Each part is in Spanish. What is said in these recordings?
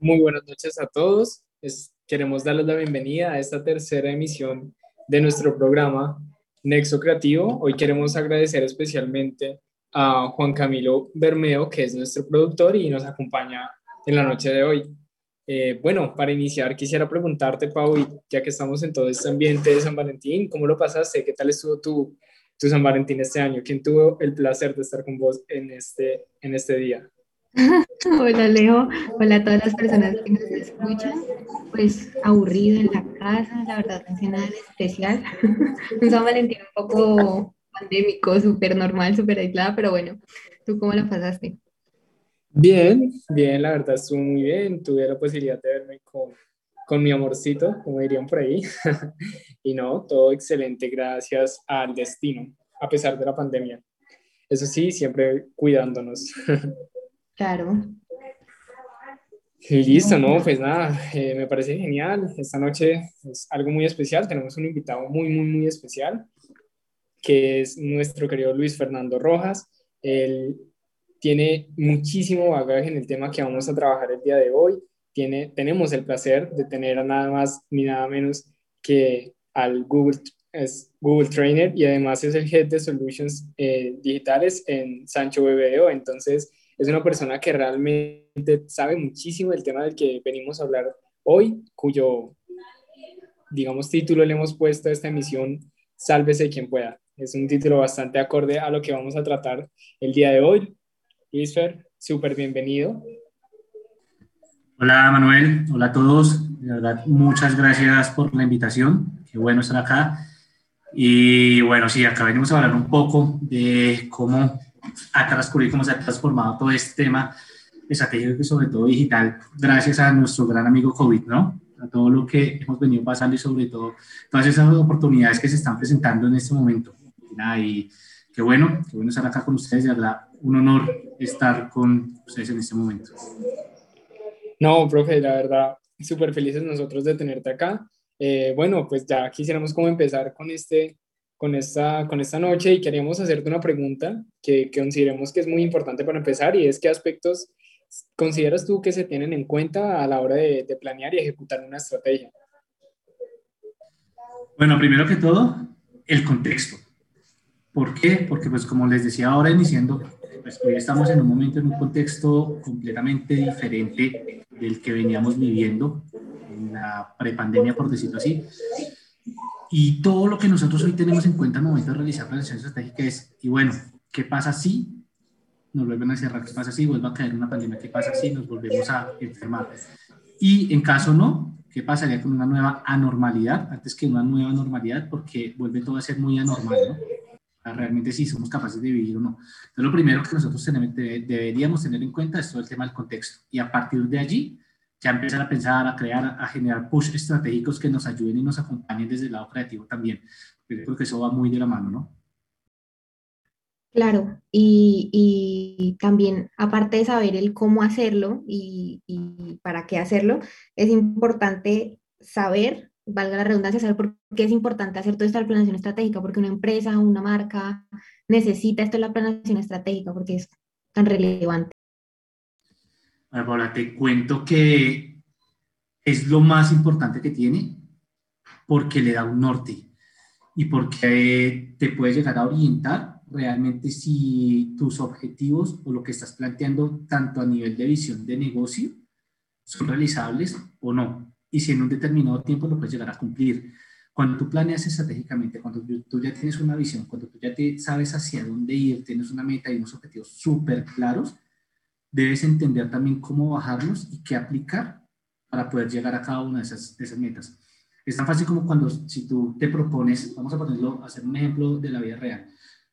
Muy buenas noches a todos. queremos darles la bienvenida a esta tercera emisión de nuestro programa Nexo Creativo. Hoy queremos agradecer especialmente a Juan Camilo Bermeo, que es nuestro productor y nos acompaña en la noche de hoy. Eh, bueno, para iniciar quisiera preguntarte, Pau, ya que estamos en todo este ambiente de San Valentín, ¿cómo lo pasaste? ¿Qué tal estuvo tu, tu San Valentín este año? ¿Quién tuvo el placer de estar con vos en este, en este día? Hola Leo, hola a todas las personas que nos escuchan. Pues aburrido en la casa, la verdad, no hice nada especial. Un San Valentín un poco pandémico, súper normal, súper aislada, pero bueno, ¿tú cómo la pasaste? Bien, bien, la verdad estuvo muy bien. Tuve la posibilidad de verme con, con mi amorcito, como dirían por ahí. y no, todo excelente gracias al destino, a pesar de la pandemia. Eso sí, siempre cuidándonos. Claro. Y listo, no, pues nada, eh, me parece genial. Esta noche es algo muy especial. Tenemos un invitado muy, muy, muy especial, que es nuestro querido Luis Fernando Rojas. Él tiene muchísimo bagaje en el tema que vamos a trabajar el día de hoy. Tiene, tenemos el placer de tener a nada más ni nada menos que al Google, es Google Trainer y además es el Head de Solutions eh, Digitales en Sancho BBO. Entonces, es una persona que realmente sabe muchísimo del tema del que venimos a hablar hoy, cuyo, digamos, título le hemos puesto a esta emisión, Sálvese quien pueda. Es un título bastante acorde a lo que vamos a tratar el día de hoy. Isfer, súper bienvenido. Hola Manuel, hola a todos. De verdad, muchas gracias por la invitación. Qué bueno estar acá. Y bueno, sí, acá venimos a hablar un poco de cómo a transcurrir cómo se ha transformado todo este tema estratégico y sobre todo digital, gracias a nuestro gran amigo COVID, ¿no? A todo lo que hemos venido pasando y sobre todo todas esas oportunidades que se están presentando en este momento. Y qué bueno, qué bueno estar acá con ustedes, de verdad, un honor estar con ustedes en este momento. No, profe, la verdad, súper felices nosotros de tenerte acá. Eh, bueno, pues ya quisiéramos como empezar con este con esta, con esta noche y queríamos hacerte una pregunta que, que consideremos que es muy importante para empezar y es qué aspectos consideras tú que se tienen en cuenta a la hora de, planear y ejecutar una estrategia. Bueno, primero que todo, el contexto. ¿Por qué? Porque pues como les decía ahora iniciando, pues hoy estamos en un momento, en un contexto completamente diferente del que veníamos viviendo en la prepandemia, por decirlo así. Y todo lo que nosotros hoy tenemos en cuenta al momento de realizar planeación estratégica es, y bueno, ¿qué pasa si nos vuelven a cerrar? ¿Qué pasa si vuelve a caer una pandemia? ¿Qué pasa si nos volvemos a enfermar? Y en caso no, ¿qué pasaría con una nueva anormalidad? Antes que una nueva normalidad, porque vuelve todo a ser muy anormal, ¿no? realmente si somos capaces de vivir o no. Entonces, lo primero que nosotros tenemos, deberíamos tener en cuenta es todo el tema del contexto. Y a partir de allí, ya empezar a pensar, a crear, a generar push estratégicos que nos ayuden y nos acompañen desde el lado creativo también. Creo que eso va muy de la mano, ¿no? Claro, y, y también aparte de saber el cómo hacerlo y, y, para qué hacerlo, es importante saber, valga la redundancia, saber por qué es importante hacer toda esta planeación estratégica, porque una empresa, una marca necesita esto de la planeación estratégica, porque es tan relevante. Bueno, te cuento que es lo más importante que tiene porque le da un norte y porque te puede llegar a orientar realmente si tus objetivos o lo que estás planteando tanto a nivel de visión de negocio son realizables o no. Y si en un determinado tiempo lo puedes llegar a cumplir. Cuando tú planeas estratégicamente, cuando tú ya tienes una visión, cuando tú ya te sabes hacia dónde ir, tienes una meta y unos objetivos súper claros, debes entender también cómo bajarlos y qué aplicar para poder llegar a cada una de esas, esas metas. Es tan fácil como cuando si tú te propones, vamos a ponerlo, hacer un ejemplo de la vida real.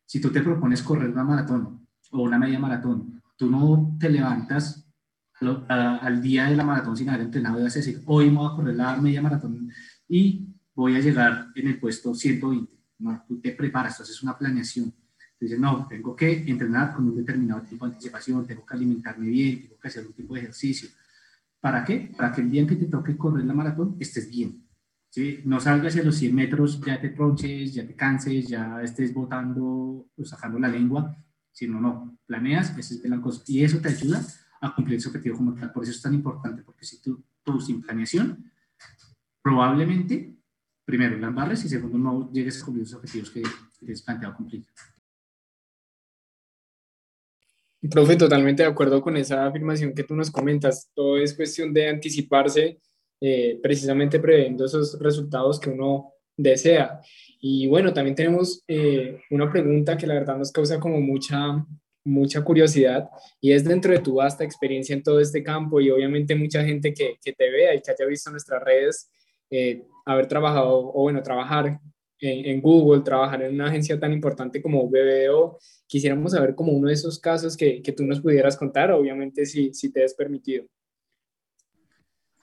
Si tú te propones correr una maratón o una media maratón, tú no te levantas al día de la maratón sin haber entrenado y vas a decir, hoy me voy a correr la media maratón y voy a llegar en el puesto 120. No, tú te preparas, tú haces una planeación Dice, no, tengo que entrenar con un determinado tipo de anticipación, tengo que alimentarme bien, tengo que hacer un tipo de ejercicio. ¿Para qué? Para que el día en que te toque correr la maratón estés bien. ¿sí? No salgas hacia los 100 metros, ya te tronches, ya te canses, ya estés botando o sacando la lengua, sino no, planeas, esa es la cosa. Y eso te ayuda a cumplir ese objetivo como tal. Por eso es tan importante, porque si tú, tú sin planeación, probablemente, primero, la embarres y segundo, no llegues a cumplir los objetivos que, que tienes planteado cumplir. Profe, totalmente de acuerdo con esa afirmación que tú nos comentas. Todo es cuestión de anticiparse, eh, precisamente previendo esos resultados que uno desea. Y bueno, también tenemos eh, una pregunta que la verdad nos causa como mucha, mucha curiosidad y es dentro de tu vasta experiencia en todo este campo y obviamente mucha gente que, que te vea y que haya visto nuestras redes, eh, haber trabajado o bueno, trabajar en, Google, trabajar en una agencia tan importante como BBDO. Quisiéramos saber como uno de esos casos que, que tú nos pudieras contar, obviamente si, si te es permitido.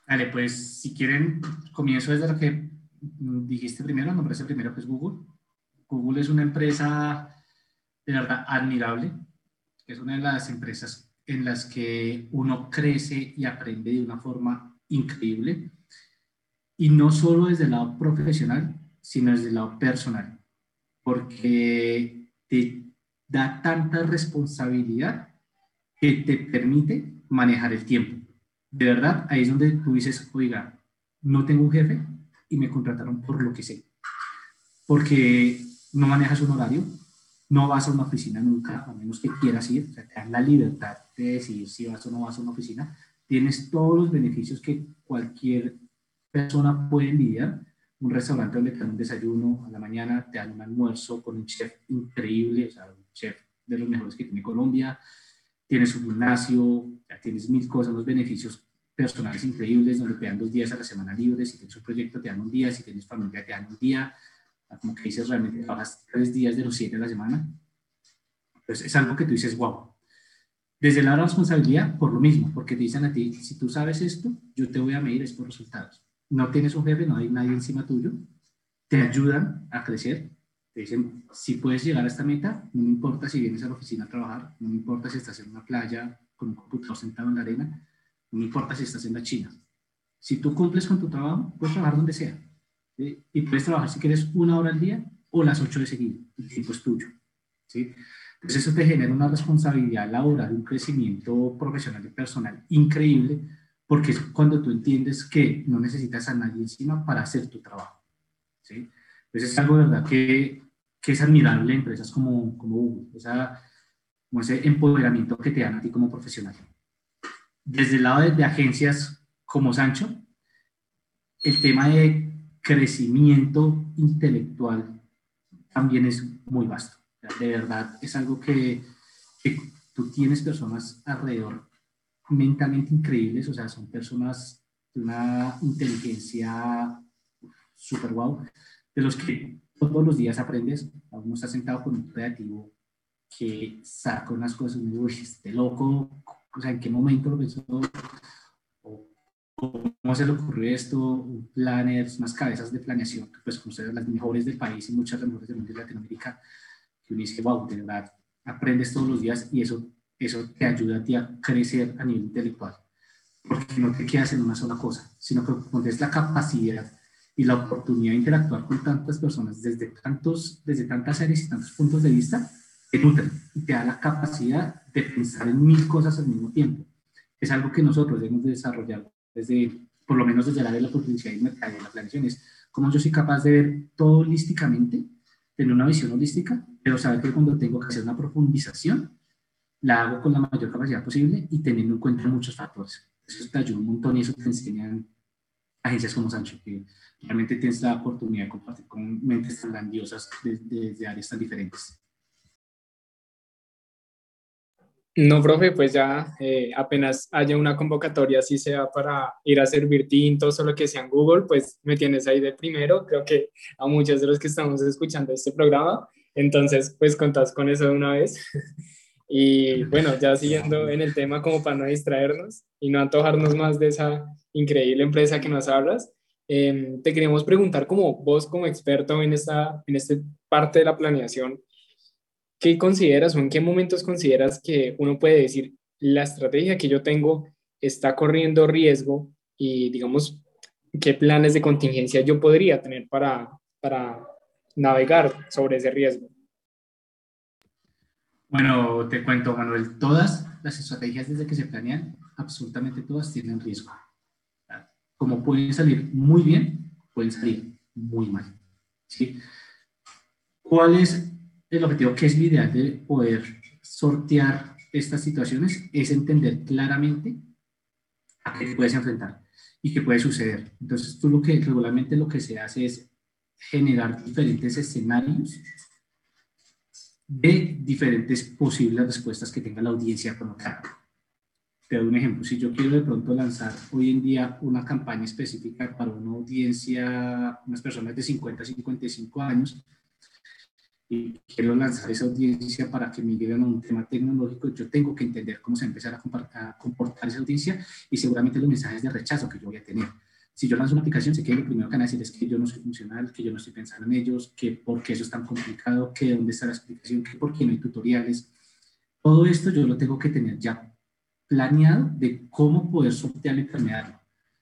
Vale, pues si quieren, comienzo desde lo que dijiste primero, nombre ese primero que es Google. Google es una empresa de verdad admirable, es una de las empresas en las que uno crece y aprende de una forma increíble. Y no solo desde el lado profesional, sino desde el lado personal, porque te da tanta responsabilidad que te permite manejar el tiempo. De verdad, ahí es donde tú dices, oiga, no tengo un jefe y me contrataron por lo que sé. Porque no manejas un horario, no vas a una oficina nunca, a menos que quieras ir, o sea, te dan la libertad de decidir si vas o no vas a una oficina. Tienes todos los beneficios que cualquier persona puede envidiar un restaurante donde te dan un desayuno a la mañana, te dan un almuerzo con un chef increíble, o sea, un chef de los mejores que tiene Colombia, tienes un gimnasio, ya tienes mil cosas, unos beneficios personales increíbles, donde te dan dos días a la semana libres, si tienes un proyecto te dan un día, si tienes familia te dan un día, como que dices realmente trabajas tres días de los siete a la semana. Entonces es algo que tú dices, wow. Desde la responsabilidad, por lo mismo, porque te dicen a ti, si tú sabes esto, yo te voy a medir estos resultados no tienes un jefe, no hay nadie encima tuyo, te ayudan a crecer, te dicen, si puedes llegar a esta meta, no me importa si vienes a la oficina a trabajar, no me importa si estás en una playa con un computador sentado en la arena, no me importa si estás en la China. Si tú cumples con tu trabajo, puedes trabajar donde sea. Y puedes trabajar si quieres una hora al día o las ocho de seguido. El tiempo es tuyo. ¿sí? Entonces eso te genera una responsabilidad laboral, un crecimiento profesional y personal increíble porque es cuando tú entiendes que no necesitas a nadie encima para hacer tu trabajo. ¿sí? Entonces es algo, ¿verdad?, que, que es admirable en empresas como, como Google, esa, como ese empoderamiento que te dan a ti como profesional. Desde el lado de, de agencias como Sancho, el tema de crecimiento intelectual también es muy vasto. De verdad, es algo que, que tú tienes personas alrededor mentalmente increíbles, o sea, son personas de una inteligencia súper guau, de los que todos los días aprendes, uno está sentado con un creativo que saca unas cosas muy, este loco, o sea, en qué momento lo pensó, o cómo se le ocurrió esto, planners, unas cabezas de planeación, pues como ustedes las mejores del país y muchas de las mejores del mundo de Latinoamérica, que uno dice, wow, de verdad, aprendes todos los días y eso eso te ayuda a ti a crecer a nivel intelectual, porque no te quedas en una sola cosa, sino que pones la capacidad y la oportunidad de interactuar con tantas personas desde, tantos, desde tantas áreas y tantos puntos de vista, te nutren y te da la capacidad de pensar en mil cosas al mismo tiempo. Es algo que nosotros debemos de desarrollar desde, por lo menos desde área de la publicidad y mercado de la planeación, es cómo yo soy capaz de ver todo holísticamente, tener una visión holística, pero saber que cuando tengo que hacer una profundización, la hago con la mayor capacidad posible y teniendo en cuenta muchos factores. Eso te ayuda un montón y eso te enseñan agencias como Sancho, que realmente tienes la oportunidad de compartir con mentes tan grandiosas desde, áreas tan diferentes. No, profe, pues ya eh, apenas haya una convocatoria, así sea para ir a servir tintos o lo que sea en Google, pues me tienes ahí de primero. Creo que a muchos de los que estamos escuchando este programa, entonces pues contás con eso de una vez. Y bueno, ya siguiendo en el tema como para no distraernos y no antojarnos más de esa increíble empresa que nos hablas, em, te queríamos preguntar como vos como experto en esta, en esta parte de la planeación, ¿qué consideras o en qué momentos consideras que uno puede decir la estrategia que yo tengo está corriendo riesgo y digamos qué planes de contingencia yo podría tener para, para navegar sobre ese riesgo? Bueno, te cuento, Manuel, todas las estrategias desde que se planean, absolutamente todas tienen riesgo. Como pueden salir muy bien, pueden salir muy mal. ¿sí? ¿Cuál es el objetivo que es mi ideal de poder sortear estas situaciones? Es entender claramente a qué te puedes enfrentar y qué puede suceder. Entonces, tú lo que regularmente lo que se hace es generar diferentes escenarios de diferentes posibles respuestas que tenga la audiencia tal. Te doy un ejemplo. Si yo quiero de pronto lanzar hoy en día una campaña específica para una audiencia, unas personas de 50 a 55 años, y quiero lanzar esa audiencia para que migren a un tema tecnológico, yo tengo que entender cómo se va a empezar a comportar esa audiencia y seguramente los mensajes de rechazo que yo voy a tener si yo lanzo una aplicación, sé que lo primero que van a decir es que yo no soy funcional, que yo no estoy pensando en ellos, que por qué eso es tan complicado, que dónde está la explicación, que por qué no hay tutoriales. Todo esto yo lo tengo que tener ya planeado de cómo poder sortear y permearlo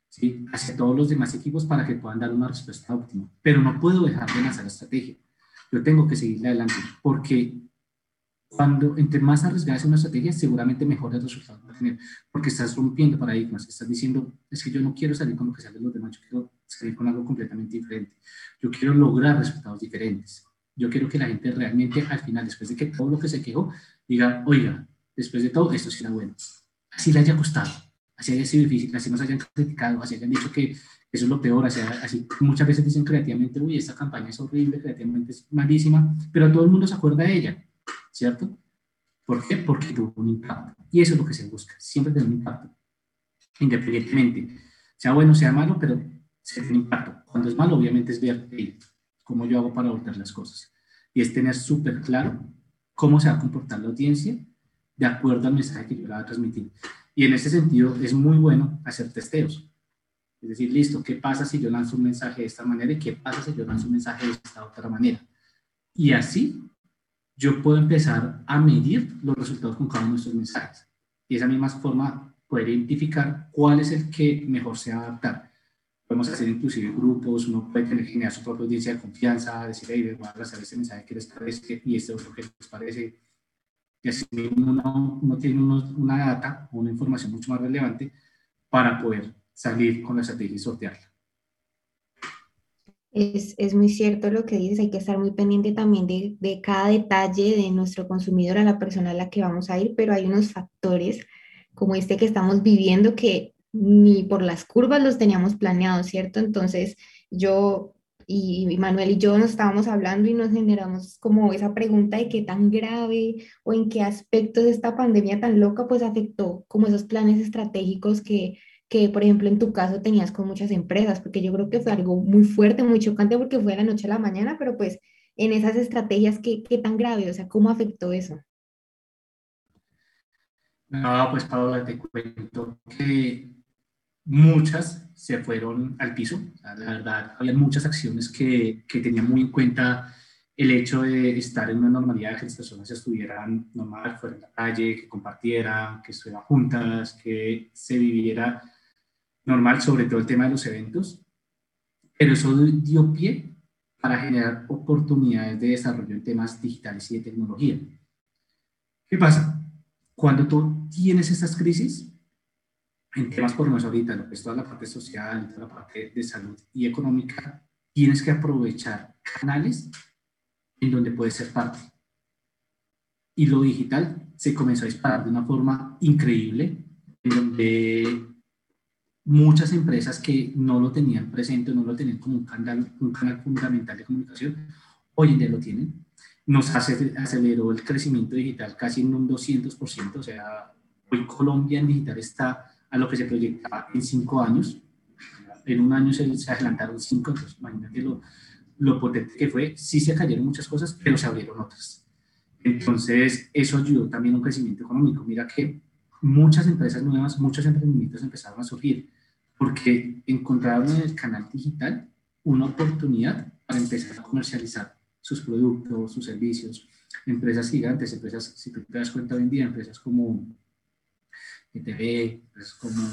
¿sí? hacia todos los demás equipos para que puedan dar una respuesta óptima. Pero no puedo dejar de lanzar la estrategia. Yo tengo que seguirle adelante porque cuando entre más arriesgada es una estrategia, seguramente mejores resultados va a tener, porque estás rompiendo paradigmas, estás diciendo, es que yo no quiero salir con lo que salen los demás, yo quiero salir con algo completamente diferente, yo quiero lograr resultados diferentes, yo quiero que la gente realmente al final, después de que todo lo que se quejó, diga, oiga, después de todo, esto sí era bueno, así le haya costado, así haya sido difícil, así nos hayan criticado, así hayan dicho que eso es lo peor, así, así muchas veces dicen creativamente, uy, esta campaña es horrible, creativamente es malísima, pero todo el mundo se acuerda de ella ¿cierto? ¿Por qué? Porque tuvo un impacto. Y eso es lo que se busca, siempre tener un impacto. Independientemente, sea bueno, sea malo, pero se tiene impacto. Cuando es malo, obviamente es ver cómo yo hago para voltear las cosas. Y es tener súper claro cómo se va a comportar la audiencia de acuerdo al mensaje que yo le voy a transmitir. Y en ese sentido es muy bueno hacer testeos. Es decir, listo, ¿qué pasa si yo lanzo un mensaje de esta manera y qué pasa si yo lanzo un mensaje de esta otra manera? Y así yo puedo empezar a medir los resultados con cada uno de nuestros mensajes. Y de esa misma forma poder identificar cuál es el que mejor se va a adaptar. Podemos hacer inclusive grupos, uno puede tener, generar su propia audiencia de confianza, decir, hey, voy a lanzar este mensaje que les parece y este otro que les parece. Y así uno, uno tiene una data una información mucho más relevante para poder salir con la estrategia y sortearla. Es, es, muy cierto lo que dices, hay que estar muy pendiente también de, de, cada detalle de nuestro consumidor, a la persona a la que vamos a ir, pero hay unos factores como este que estamos viviendo que ni por las curvas los teníamos planeados, ¿cierto? Entonces yo y, Manuel y yo nos estábamos hablando y nos generamos como esa pregunta de qué tan grave o en qué aspectos esta pandemia tan loca pues afectó como esos planes estratégicos que que, por ejemplo, en tu caso tenías con muchas empresas, porque yo creo que fue algo muy fuerte, muy chocante, porque fue de la noche a la mañana, pero pues en esas estrategias, ¿qué, qué tan grave? O sea, ¿cómo afectó eso? No, pues Paola, te cuento que muchas se fueron al piso. La verdad, había muchas acciones que, que tenían muy en cuenta el hecho de estar en una normalidad, que las personas estuvieran normal, fuera en la calle, que compartieran, que estuvieran juntas, que se viviera normal, sobre todo el tema de los eventos, pero eso dio pie para generar oportunidades de desarrollo en temas digitales y de tecnología. ¿Qué pasa? Cuando tú tienes estas crisis, en temas por menos ahorita, lo que es toda la parte social, toda la parte de salud y económica, tienes que aprovechar canales en donde puedes ser parte. Y lo digital se comenzó a disparar de una forma increíble, en donde muchas empresas que no lo tenían presente, no lo tenían como un canal, un canal fundamental de comunicación, hoy en día lo tienen. Nos aceleró el crecimiento digital casi en un 200%, o sea, hoy Colombia en digital está a lo que se proyectaba en cinco años. En un año se, adelantaron cinco, entonces imagínate lo, lo potente que fue. Sí se cayeron muchas cosas, pero se abrieron otras. Entonces, eso ayudó también a un crecimiento económico. Mira que muchas empresas nuevas, muchos emprendimientos empezaron a surgir porque encontraron en el canal digital una oportunidad para empezar a comercializar sus productos, sus servicios. Empresas gigantes, empresas, si tú te das cuenta hoy en día, empresas como ETV, empresas como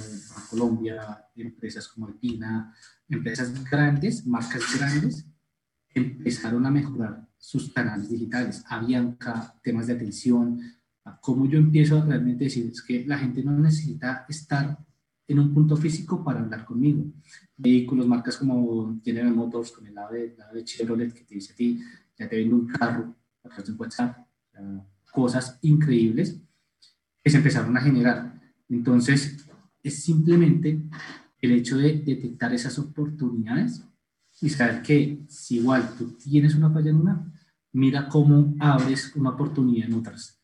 Colombia, empresas como Alpina, empresas grandes, marcas grandes, empezaron a mejorar sus canales digitales. Avianca, temas de atención, cómo yo empiezo a realmente decir, es que la gente no necesita estar en un punto físico para hablar conmigo. Vehículos, marcas como General Motors, con el lado de, lado de Chevrolet, que te dice a ti, ya te vendo un carro a través de WhatsApp, cosas increíbles que se empezaron a generar. Entonces, es simplemente el hecho de detectar esas oportunidades y saber que si igual tú tienes una falla en una, mira cómo abres una oportunidad en otras.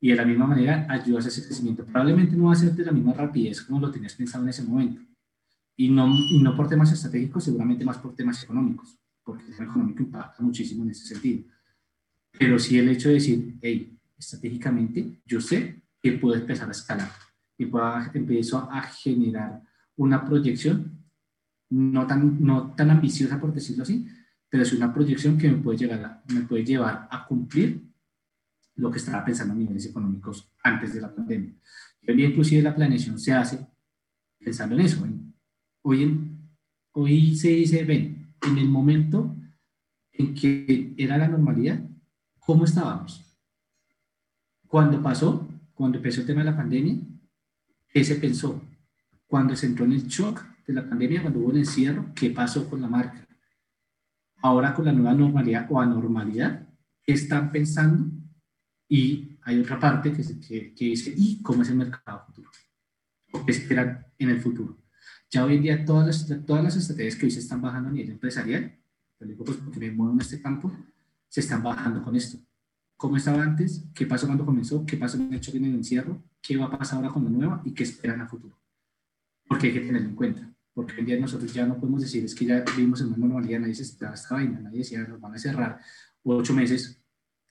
Y de la misma manera ayudas a ese crecimiento. Probablemente no va a ser de la misma rapidez como lo tenías pensado en ese momento. Y no, y no por temas estratégicos, seguramente más por temas económicos, porque el tema económico impacta muchísimo en ese sentido. Pero sí el hecho de decir, hey, estratégicamente yo sé que puedo empezar a escalar y puedo empiezo a generar una proyección no tan, no tan ambiciosa por decirlo así, pero es una proyección que me puede, llegar me puede llevar a cumplir lo que estaba pensando a niveles económicos antes de la pandemia. Hoy en inclusive la planeación se hace pensando en eso. Hoy, hoy se dice, ven, en el momento en que era la normalidad, ¿cómo estábamos? Cuando pasó, cuando empezó el tema de la pandemia, ¿qué se pensó? Cuando se entró en el shock de la pandemia, cuando hubo el encierro, ¿qué pasó con la marca? Ahora con la nueva normalidad o anormalidad, ¿qué están pensando? Y hay otra parte que, que, que dice, ¿y cómo es el mercado futuro? ¿Qué esperan en el futuro? Ya hoy en día todas las, todas las estrategias que hoy se están bajando a nivel empresarial, lo digo pues porque me muevo en este campo, se están bajando con esto. ¿Cómo estaba antes? ¿Qué pasó cuando comenzó? ¿Qué pasó en el hecho en el encierro? ¿Qué va a pasar ahora con la nueva? ¿Y qué esperan a futuro? Porque hay que tenerlo en cuenta. Porque hoy en día nosotros ya no podemos decir, es que ya vivimos en una normalidad, nadie se esperaba esta vaina, nadie decía, nos van a cerrar ocho meses,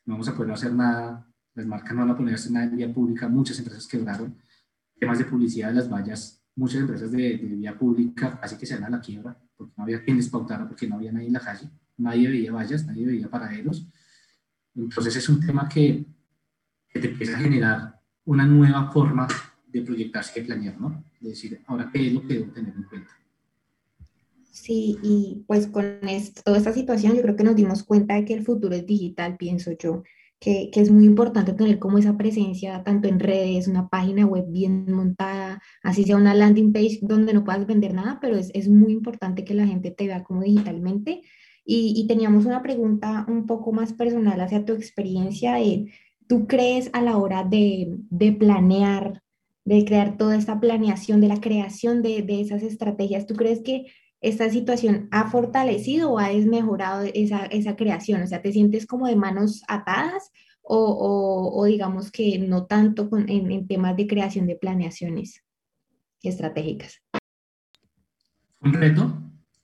no vamos a poder hacer nada, las marcas no van a poner a hacer nada en vía pública, muchas empresas quebraron, temas de publicidad de las vallas, muchas empresas de, vía pública casi que se dan a la quiebra, porque no había quien les pautara, porque no había nadie en la calle, nadie veía vallas, nadie veía paraderos. Entonces es un tema que, te empieza a generar una nueva forma de proyectarse y planear, ¿no? De decir, ahora, ¿qué es lo que debo tener en cuenta? Sí, y pues con esto, toda esta situación yo creo que nos dimos cuenta de que el futuro es digital, pienso yo, que, que, es muy importante tener como esa presencia tanto en redes, una página web bien montada, así sea una landing page donde no puedas vender nada, pero es, es muy importante que la gente te vea como digitalmente. Y, y, teníamos una pregunta un poco más personal hacia tu experiencia de, ¿tú crees a la hora de, de planear, de crear toda esta planeación, de la creación de, de esas estrategias, ¿tú crees que esta situación ha fortalecido o ha desmejorado esa, esa creación? O sea, ¿te sientes como de manos atadas o, o, digamos que no tanto en, en, temas de creación de planeaciones estratégicas? Un reto,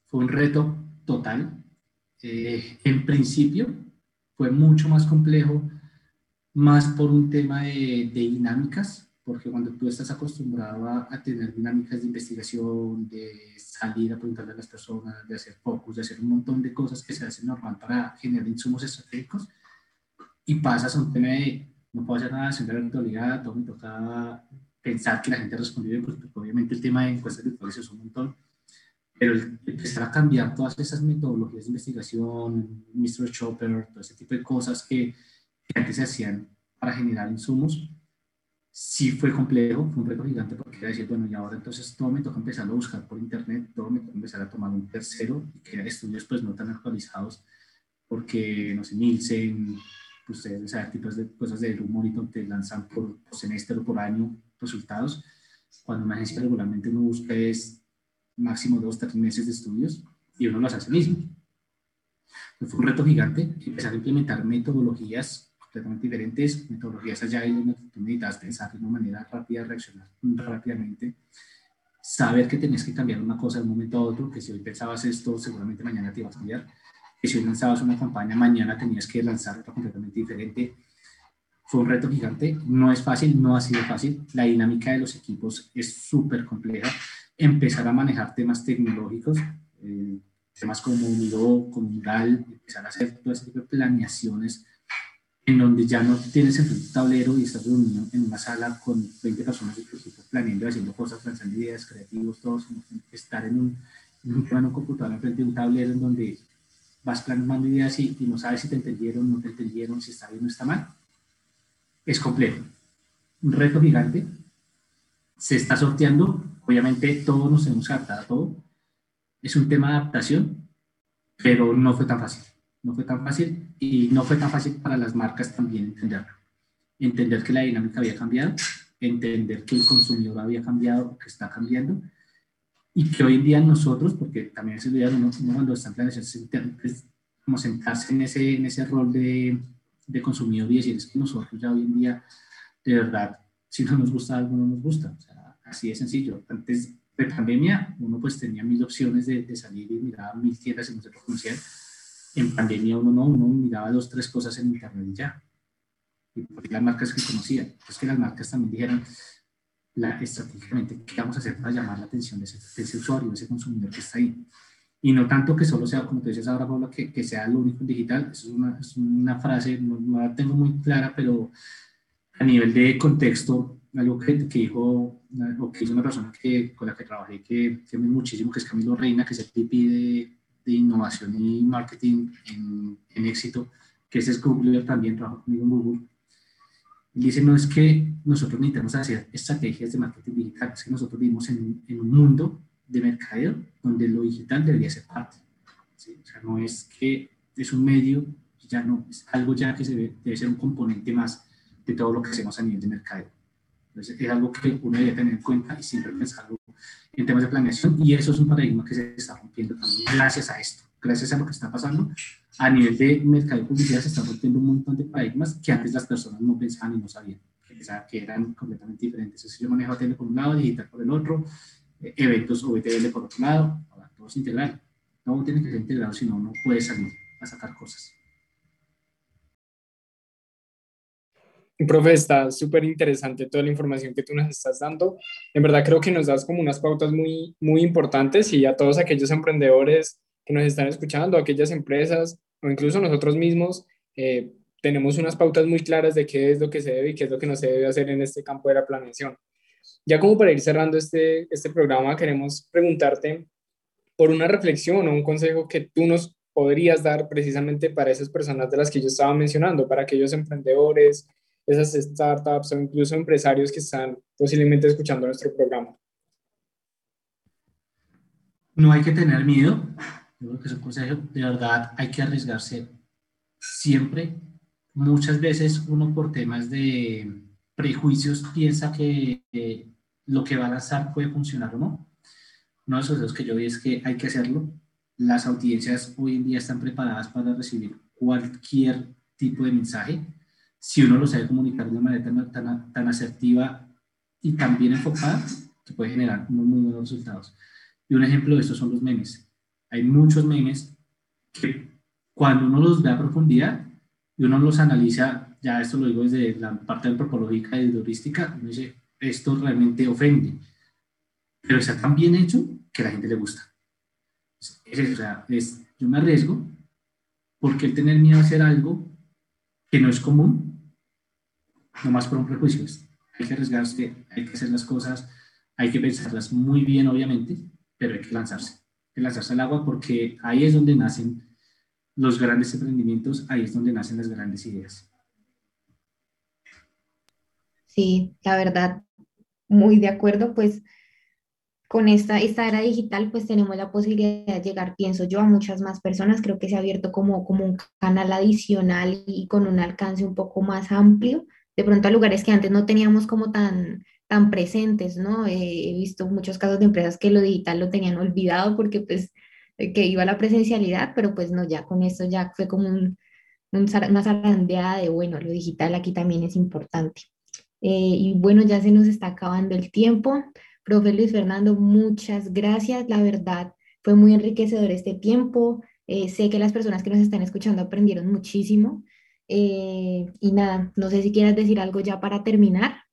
fue un reto total. Eh, en principio fue mucho más complejo, más por un tema de dinámicas, porque cuando tú estás acostumbrado a, a, tener dinámicas de investigación, de salir a preguntarle a las personas, de hacer focus, de hacer un montón de cosas que se hacen normal para generar insumos estratégicos, y pasas a un tema de no puedo hacer nada, simplemente obligada, todo me toca pensar que la gente respondió bien, pues, pues obviamente el tema de encuestas virtuales es un montón, pero empezar a cambiar todas esas metodologías de investigación, Mr. Chopper, todo ese tipo de cosas que, que antes se hacían para generar insumos, sí fue complejo, fue un reto gigante porque era decir, bueno, y ahora entonces todo me toca empezar a buscar por internet, todo me toca empezar a tomar un tercero y crear estudios pues no tan actualizados porque, no sé, Nielsen, pues, ustedes saben, tipos de cosas de Monitor te lanzan por, por, semestre o por año resultados. Cuando una agencia regularmente uno busca es máximo dos, tres meses de estudios y uno los hace mismo. Fue un reto gigante empezar a implementar metodologías completamente diferentes, metodologías allá donde tú necesitas pensar de una manera rápida, reaccionar rápidamente, saber que tenías que cambiar una cosa de un momento a otro, que si hoy pensabas esto, seguramente mañana te ibas a cambiar, que si hoy lanzabas una campaña, mañana tenías que lanzar otra completamente diferente. Fue un reto gigante, no es fácil, no ha sido fácil, la dinámica de los equipos es súper compleja, empezar a manejar temas tecnológicos, eh, temas como Miro, como Mural, empezar a hacer todo ese tipo de planeaciones en donde ya no tienes en un tablero y estás reunido en una sala con 20 personas y equipo planeando, haciendo cosas, lanzando ideas, creativos, todos, estar en un, en un plano computador enfrente de un tablero en donde vas planeando ideas y, y, no sabes si te entendieron, no te entendieron, si está bien o está mal. es complejo. Un reto gigante. Se está sorteando. Obviamente todos nos hemos adaptado a todo. Es un tema de adaptación, pero no fue tan fácil. No fue tan fácil y no fue tan fácil para las marcas también entenderlo. Entender que la dinámica había cambiado, entender que el consumidor había cambiado, que está cambiando y que hoy en día nosotros, porque también es el día uno, cuando está en es como sentarse en ese, en ese rol de, de consumidor y decir es que nosotros ya hoy en día, de verdad, si no nos gusta algo, no nos gusta. O sea, así de sencillo. Antes de pandemia, uno pues tenía mil opciones de, de salir y miraba mil tiendas en un centro comercial. En pandemia uno no, uno miraba dos, tres cosas en internet y ya. Y las marcas que conocía. Es que las marcas también dijeron, la, estratégicamente, ¿qué vamos a hacer para llamar la atención de ese, de ese usuario, de ese consumidor que está ahí? Y no tanto que solo sea, como te dices ahora, Paula, que, que sea lo único en digital. Es una, es una frase, no, no, la tengo muy clara, pero a nivel de contexto, algo que, que dijo, o que hizo una persona que, con la que trabajé, que que muchísimo, que es Camilo Reina, que es el VP de, de innovación y marketing en, en éxito, que es Google, también trabaja conmigo en Google y dice, no es que nosotros necesitamos hacer estrategias de marketing digital, es que nosotros vivimos en, en un mundo de mercadeo donde lo digital debería ser parte. ¿sí? O sea, no es que es un medio, ya no, es algo ya que se debe ser un componente más de todo lo que hacemos a nivel de mercadeo. Entonces, es algo que uno debe tener en cuenta y siempre pensarlo en temas de planeación y eso es un paradigma que se está rompiendo también gracias a esto, gracias a lo que está pasando a nivel de mercado y publicidad se están rompiendo un montón de paradigmas que antes las personas no pensaban y no sabían, que, eran completamente diferentes. Si yo manejo tele por un lado, digital por el otro, eh, eventos o BTL por otro lado, todo es integral. No tiene que ser integrado, si no, no puede salir a sacar cosas. Profe, está súper interesante toda la información que tú nos estás dando. En verdad creo que nos das como unas pautas muy, muy importantes y a todos aquellos emprendedores que nos están escuchando, aquellas empresas o incluso nosotros mismos, eh, tenemos unas pautas muy claras de qué es lo que se debe y qué es lo que no se debe hacer en este campo de la planeación. Ya como para ir cerrando este, este programa, queremos preguntarte por una reflexión o un consejo que tú nos podrías dar precisamente para esas personas de las que yo estaba mencionando, para aquellos emprendedores, esas startups o incluso empresarios que están posiblemente escuchando nuestro programa. No hay que tener miedo, yo creo que es un consejo, de verdad hay que arriesgarse siempre. Muchas veces uno por temas de prejuicios piensa que eh, lo que va a lanzar puede funcionar o no. Uno de esos deseos que yo vi es que hay que hacerlo. Las audiencias hoy en día están preparadas para recibir cualquier tipo de mensaje. Si uno lo sabe comunicar de una manera tan, tan, tan asertiva y tan bien enfocada, que puede generar muy, muy buenos resultados. Y un ejemplo de esto son los memes hay muchos memes que cuando uno los ve a profundidad y uno los analiza, ya esto lo digo desde la parte antropológica y heurística, uno dice, esto realmente ofende, pero está tan bien hecho que la gente le gusta. Es, es, es, yo me arriesgo porque el tener miedo a hacer algo que no es común, nomás por un prejuicio. Hay que arriesgarse, hay que hacer las cosas, hay que pensarlas muy bien, obviamente, pero hay que lanzarse que lanzarse al agua porque ahí es donde nacen los grandes emprendimientos, ahí es donde nacen las grandes ideas. Sí, la verdad, muy de acuerdo, pues con esta, esta era digital, pues tenemos la posibilidad de llegar, pienso yo, a muchas más personas. Creo que se ha abierto como, como un canal adicional y con un alcance un poco más amplio, de pronto a lugares que antes no teníamos como tan, tan presentes, ¿no? Eh, he visto muchos casos de empresas que lo digital lo tenían olvidado porque pues eh, que iba la presencialidad, pero pues no, ya con esto ya fue como un, una zarandeada de, bueno, lo digital aquí también es importante. Eh, y bueno, ya se nos está acabando el tiempo. Profe Luis Fernando, muchas gracias. La verdad, fue muy enriquecedor este tiempo. sé que las personas que nos están escuchando aprendieron muchísimo. Y nada, no sé si quieras decir algo ya para terminar.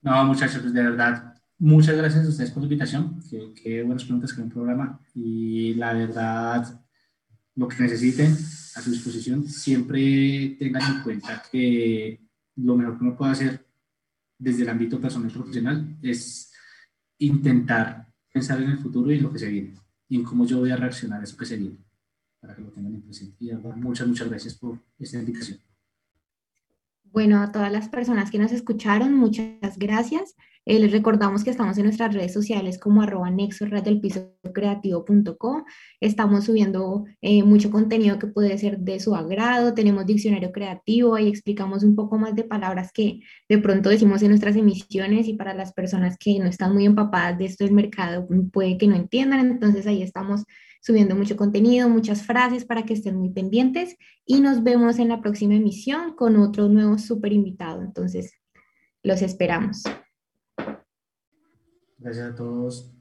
No, muchachos, pues de verdad, muchas gracias a ustedes por la invitación. Qué, buenas preguntas que un programa. Y la verdad, lo que necesiten a su disposición, siempre tengan en cuenta que lo mejor que uno puede hacer desde el ámbito personal y profesional es intentar pensar en el futuro y lo que se viene y en cómo yo voy a reaccionar a eso que se viene para que lo tengan en presente. Y muchas, muchas gracias por esta invitación. Bueno, a todas las personas que nos escucharon, muchas gracias. Eh, les recordamos que estamos en nuestras redes sociales como arroba nexo del piso creativo.co. Estamos subiendo eh, mucho contenido que puede ser de su agrado. Tenemos diccionario creativo, ahí explicamos un poco más de palabras que de pronto decimos en nuestras emisiones y para las personas que no están muy empapadas de esto del mercado puede que no entiendan. Entonces ahí estamos subiendo mucho contenido, muchas frases para que estén muy pendientes y nos vemos en la próxima emisión con otro nuevo súper invitado. Entonces, los esperamos. Gracias a todos.